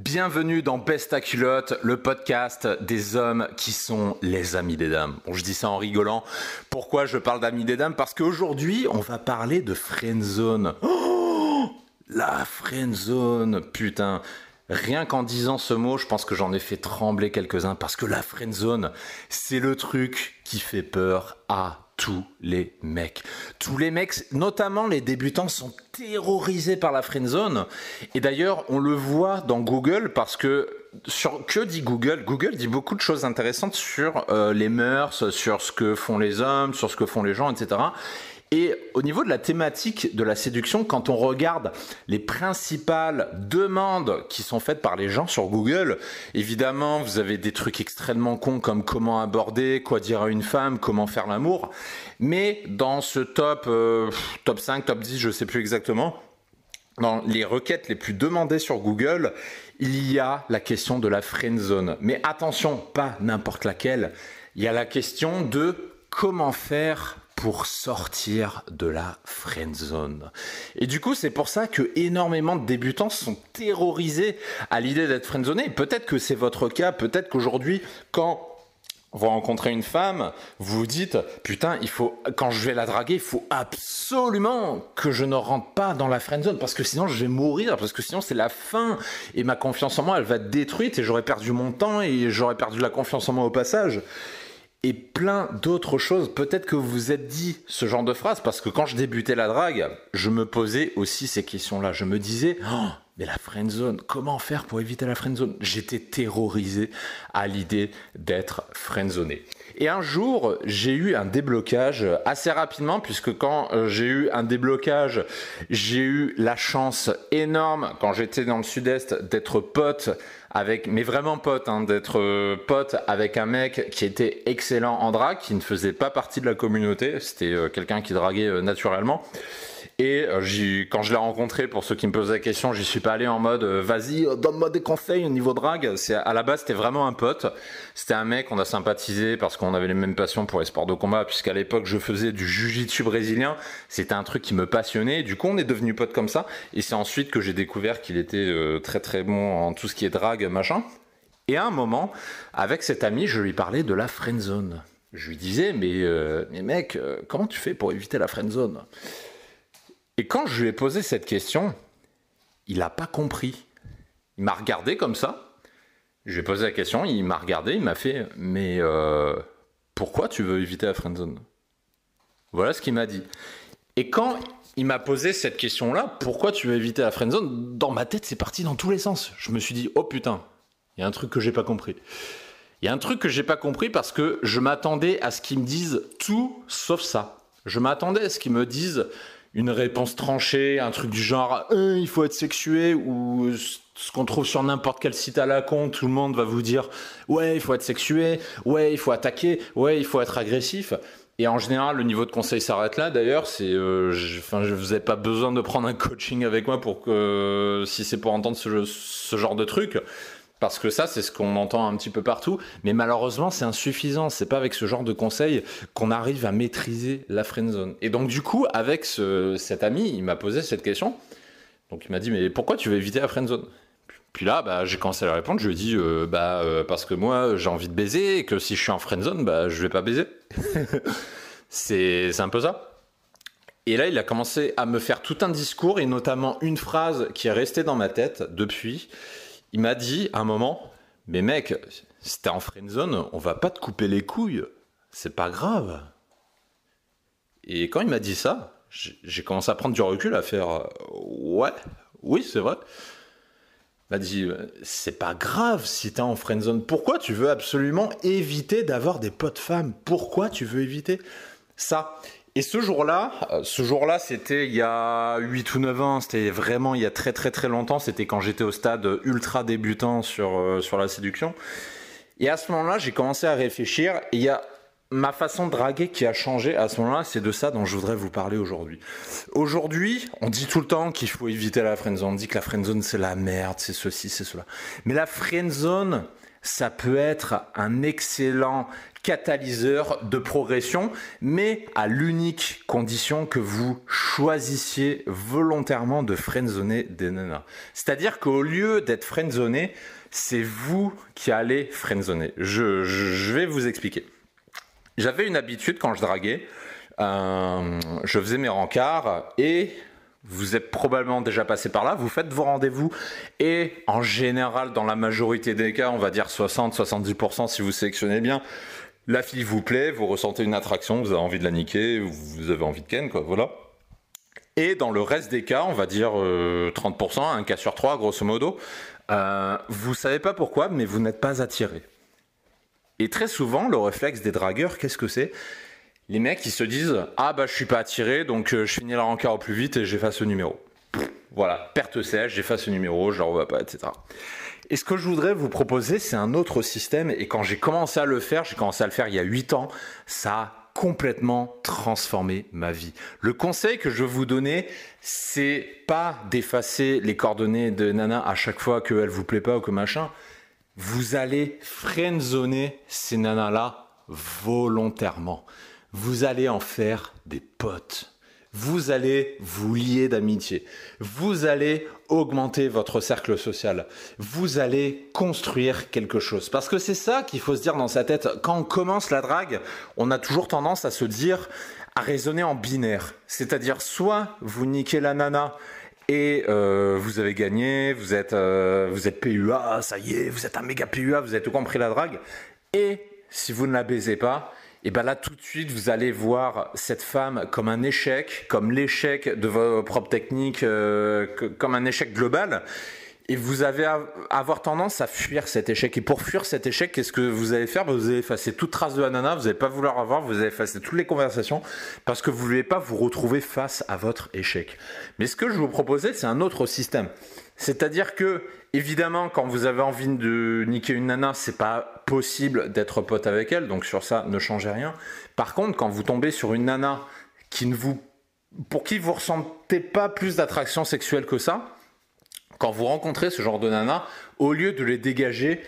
Bienvenue dans Besta culotte, le podcast des hommes qui sont les amis des dames. Bon, je dis ça en rigolant. Pourquoi je parle d'amis des dames? Parce qu'aujourd'hui, on va parler de friendzone. Oh La friendzone, putain. Rien qu'en disant ce mot, je pense que j'en ai fait trembler quelques-uns parce que la friendzone, c'est le truc qui fait peur à tous les mecs. Tous les mecs, notamment les débutants, sont terrorisés par la friendzone. Et d'ailleurs, on le voit dans Google parce que sur que dit Google? Google dit beaucoup de choses intéressantes sur euh, les mœurs, sur ce que font les hommes, sur ce que font les gens, etc. Et au niveau de la thématique de la séduction, quand on regarde les principales demandes qui sont faites par les gens sur Google, évidemment, vous avez des trucs extrêmement cons comme comment aborder, quoi dire à une femme, comment faire l'amour. Mais dans ce top, euh, top 5, top 10, je sais plus exactement, dans les requêtes les plus demandées sur Google, il y a la question de la friend zone. Mais attention, pas n'importe laquelle. Il y a la question de comment faire pour sortir de la friend zone. Et du coup, c'est pour ça que énormément de débutants sont terrorisés à l'idée d'être friendzoné. Peut-être que c'est votre cas, peut-être qu'aujourd'hui, quand vous rencontrez une femme, vous vous dites putain, il faut quand je vais la draguer, il faut absolument que je ne rentre pas dans la friend zone parce que sinon je vais mourir parce que sinon c'est la fin et ma confiance en moi elle va être détruite et j'aurais perdu mon temps et j'aurais perdu la confiance en moi au passage et plein d'autres choses. Peut-être que vous vous êtes dit ce genre de phrase parce que quand je débutais la drague, je me posais aussi ces questions-là. Je me disais, oh, mais la friend zone, comment faire pour éviter la friend zone? J'étais terrorisé à l'idée d'être friendzoné. Et un jour, j'ai eu un déblocage assez rapidement, puisque quand euh, j'ai eu un déblocage, j'ai eu la chance énorme, quand j'étais dans le sud-est, d'être pote avec, mais vraiment pote, hein, d'être euh, pote avec un mec qui était excellent en drague, qui ne faisait pas partie de la communauté, c'était euh, quelqu'un qui draguait naturellement. Et euh, quand je l'ai rencontré, pour ceux qui me posent la question, j'y suis pas allé en mode euh, vas-y, euh, donne-moi des conseils au niveau drague. C'est à la base, c'était vraiment un pote. C'était un mec, on a sympathisé parce qu'on avait les mêmes passions pour les sports de combat, puisqu'à l'époque je faisais du jiu-jitsu brésilien. C'était un truc qui me passionnait. Du coup, on est devenu pote comme ça. Et c'est ensuite que j'ai découvert qu'il était très très bon en tout ce qui est drague, machin. Et à un moment, avec cet ami, je lui parlais de la friendzone. Je lui disais, mais, mais mec, comment tu fais pour éviter la friendzone? Et quand je lui ai posé cette question, il n'a pas compris. Il m'a regardé comme ça. Je lui ai posé la question, il m'a regardé, il m'a fait Mais euh, pourquoi tu veux éviter la friendzone? Voilà ce qu'il m'a dit. Et quand il m'a posé cette question-là, pourquoi tu veux éviter la friendzone? Dans ma tête, c'est parti dans tous les sens. Je me suis dit Oh putain, il y a un truc que j'ai pas compris. Il y a un truc que j'ai pas compris parce que je m'attendais à ce qu'ils me disent tout sauf ça. Je m'attendais à ce qu'ils me disent une réponse tranchée, un truc du genre euh, il faut être sexué ou ce qu'on trouve sur n'importe quel site à la con, tout le monde va vous dire ouais il faut être sexué, ouais il faut attaquer, ouais il faut être agressif. Et en général, le niveau de conseil s'arrête là. D'ailleurs, c'est, euh, enfin, je, vous ai pas besoin de prendre un coaching avec moi pour que, si c'est pour entendre ce, ce genre de truc. Parce que ça, c'est ce qu'on entend un petit peu partout, mais malheureusement, c'est insuffisant. C'est pas avec ce genre de conseils qu'on arrive à maîtriser la friend zone. Et donc, du coup, avec cet ami, il m'a posé cette question. Donc, il m'a dit, mais pourquoi tu veux éviter la friend zone? Puis là, bah, j'ai commencé à lui répondre. Je lui ai dit, euh, bah, euh, parce que moi, j'ai envie de baiser et que si je suis en friend zone, bah, je vais pas baiser. c'est un peu ça. Et là, il a commencé à me faire tout un discours et notamment une phrase qui est restée dans ma tête depuis il m'a dit à un moment, mais mec, si t'es en zone, on va pas te couper les couilles, c'est pas grave. Et quand il m'a dit ça, j'ai commencé à prendre du recul, à faire ouais, oui, c'est vrai. Il m'a dit c'est pas grave si t'es en zone. Pourquoi tu veux absolument éviter d'avoir des potes femmes? Pourquoi tu veux éviter ça? Et ce jour-là, euh, ce jour-là, c'était il y a 8 ou 9 ans, c'était vraiment il y a très très très longtemps, c'était quand j'étais au stade ultra débutant sur, euh, sur la séduction. Et à ce moment-là, j'ai commencé à réfléchir, et il y a ma façon de draguer qui a changé à ce moment-là, c'est de ça dont je voudrais vous parler aujourd'hui. Aujourd'hui, on dit tout le temps qu'il faut éviter la friendzone, on dit que la friendzone c'est la merde, c'est ceci, c'est cela. Mais la friendzone, ça peut être un excellent catalyseur de progression, mais à l'unique condition que vous choisissiez volontairement de friendzoner des nanas. C'est-à-dire qu'au lieu d'être friendzoné, c'est vous qui allez friendzoner. Je, vais vous expliquer. J'avais une habitude quand je draguais, euh, je faisais mes rencarts et vous êtes probablement déjà passé par là, vous faites vos rendez-vous et en général, dans la majorité des cas, on va dire 60-70% si vous sélectionnez bien, la fille vous plaît, vous ressentez une attraction, vous avez envie de la niquer, vous avez envie de ken, quoi, voilà. Et dans le reste des cas, on va dire 30%, euh, un cas sur trois, grosso modo, euh, vous savez pas pourquoi, mais vous n'êtes pas attiré. Et très souvent, le réflexe des dragueurs, qu'est-ce que c'est? Les mecs, ils se disent Ah bah je suis pas attiré, donc euh, je finis la rencard au plus vite et j'efface le numéro. voilà, perte sèche, j'efface le numéro, je le revois pas, etc. Et ce que je voudrais vous proposer, c'est un autre système. Et quand j'ai commencé à le faire, j'ai commencé à le faire il y a 8 ans, ça a complètement transformé ma vie. Le conseil que je veux vous donner, c'est pas d'effacer les coordonnées de Nana à chaque fois qu'elle vous plaît pas ou que machin. Vous allez friendzoner ces nanas-là volontairement. Vous allez en faire des potes vous allez vous lier d'amitié, vous allez augmenter votre cercle social, vous allez construire quelque chose. Parce que c'est ça qu'il faut se dire dans sa tête. Quand on commence la drague, on a toujours tendance à se dire, à raisonner en binaire. C'est-à-dire soit vous niquez la nana et euh, vous avez gagné, vous êtes, euh, vous êtes PUA, ça y est, vous êtes un méga PUA, vous avez tout compris la drague. Et si vous ne la baisez pas, et bien là tout de suite vous allez voir cette femme comme un échec, comme l'échec de vos propres techniques, euh, comme un échec global. Et vous allez avoir tendance à fuir cet échec. Et pour fuir cet échec, qu'est-ce que vous allez faire? Vous allez effacer toute trace de ananas, vous n'allez pas vouloir avoir, vous allez effacer toutes les conversations parce que vous ne voulez pas vous retrouver face à votre échec. Mais ce que je vous proposais, c'est un autre système. C'est-à-dire que, évidemment, quand vous avez envie de niquer une nana, c'est pas possible d'être pote avec elle, donc sur ça, ne changez rien. Par contre, quand vous tombez sur une nana qui ne vous, pour qui vous ressentez pas plus d'attraction sexuelle que ça, quand vous rencontrez ce genre de nana, au lieu de les dégager,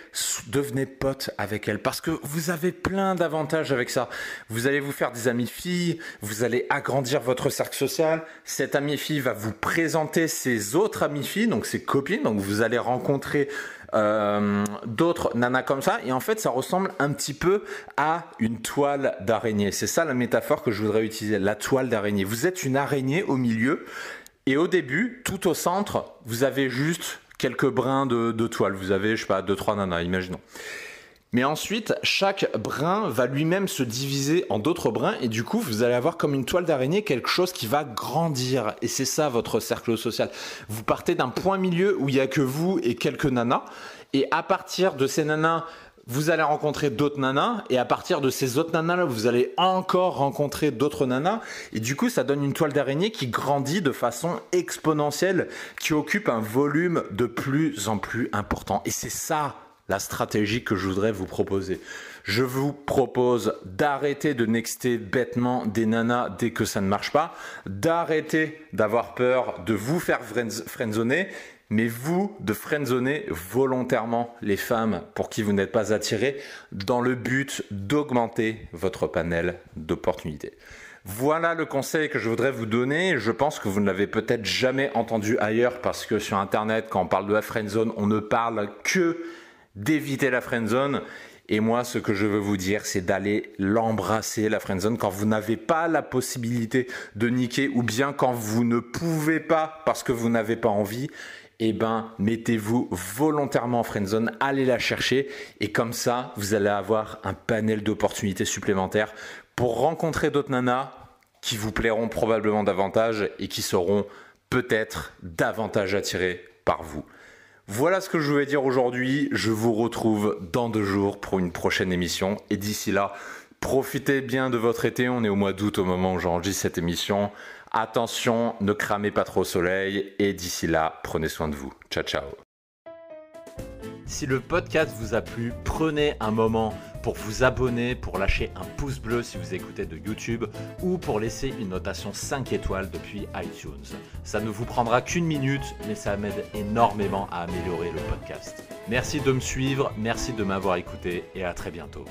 devenez pote avec elles. Parce que vous avez plein d'avantages avec ça. Vous allez vous faire des amis filles, vous allez agrandir votre cercle social. Cette amie fille va vous présenter ses autres amies filles, donc ses copines. Donc vous allez rencontrer euh, d'autres nanas comme ça. Et en fait, ça ressemble un petit peu à une toile d'araignée. C'est ça la métaphore que je voudrais utiliser, la toile d'araignée. Vous êtes une araignée au milieu et au début, tout au centre, vous avez juste quelques brins de, toile. Vous avez, je sais pas, deux, trois nanas, imaginons. Mais ensuite, chaque brin va lui-même se diviser en d'autres brins et du coup, vous allez avoir comme une toile d'araignée quelque chose qui va grandir. Et c'est ça votre cercle social. Vous partez d'un point milieu où il y a que vous et quelques nanas. Et à partir de ces nanas, vous allez rencontrer d'autres nanas et à partir de ces autres nanas là, vous allez encore rencontrer d'autres nanas et du coup, ça donne une toile d'araignée qui grandit de façon exponentielle, qui occupe un volume de plus en plus important. Et c'est ça la stratégie que je voudrais vous proposer. Je vous propose d'arrêter de nexter bêtement des nanas dès que ça ne marche pas, d'arrêter d'avoir peur de vous faire friendzoner mais vous de friendzoner volontairement les femmes pour qui vous n'êtes pas attiré dans le but d'augmenter votre panel d'opportunités. Voilà le conseil que je voudrais vous donner. Je pense que vous ne l'avez peut-être jamais entendu ailleurs parce que sur internet, quand on parle de la friendzone, on ne parle que d'éviter la friendzone. Et moi, ce que je veux vous dire, c'est d'aller l'embrasser, la friendzone, quand vous n'avez pas la possibilité de niquer ou bien quand vous ne pouvez pas parce que vous n'avez pas envie eh ben, mettez-vous volontairement en friendzone, allez la chercher et comme ça, vous allez avoir un panel d'opportunités supplémentaires pour rencontrer d'autres nanas qui vous plairont probablement davantage et qui seront peut-être davantage attirées par vous. Voilà ce que je voulais dire aujourd'hui. Je vous retrouve dans deux jours pour une prochaine émission. Et d'ici là, Profitez bien de votre été, on est au mois d'août au moment où j'enregistre cette émission. Attention, ne cramez pas trop au soleil et d'ici là, prenez soin de vous. Ciao ciao. Si le podcast vous a plu, prenez un moment pour vous abonner, pour lâcher un pouce bleu si vous écoutez de YouTube ou pour laisser une notation 5 étoiles depuis iTunes. Ça ne vous prendra qu'une minute, mais ça m'aide énormément à améliorer le podcast. Merci de me suivre, merci de m'avoir écouté et à très bientôt.